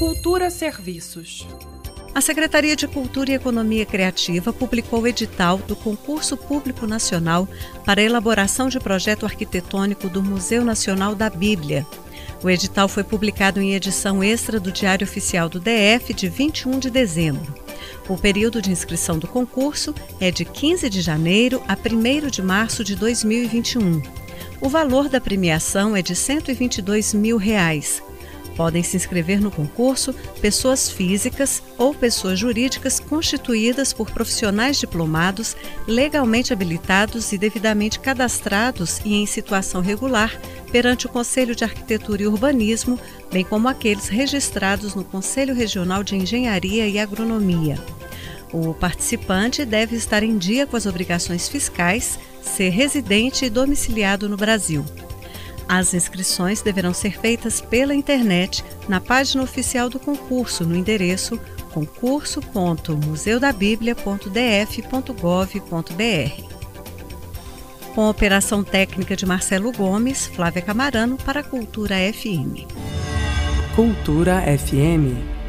Cultura Serviços. A Secretaria de Cultura e Economia Criativa publicou o edital do Concurso Público Nacional para elaboração de projeto arquitetônico do Museu Nacional da Bíblia. O edital foi publicado em edição extra do Diário Oficial do DF de 21 de dezembro. O período de inscrição do concurso é de 15 de janeiro a 1 de março de 2021. O valor da premiação é de 122 mil reais. Podem se inscrever no concurso pessoas físicas ou pessoas jurídicas constituídas por profissionais diplomados, legalmente habilitados e devidamente cadastrados e em situação regular perante o Conselho de Arquitetura e Urbanismo, bem como aqueles registrados no Conselho Regional de Engenharia e Agronomia. O participante deve estar em dia com as obrigações fiscais, ser residente e domiciliado no Brasil. As inscrições deverão ser feitas pela internet na página oficial do concurso no endereço concurso.museudabiblia.df.gov.br. Com a operação técnica de Marcelo Gomes, Flávia Camarano para a Cultura FM. Cultura FM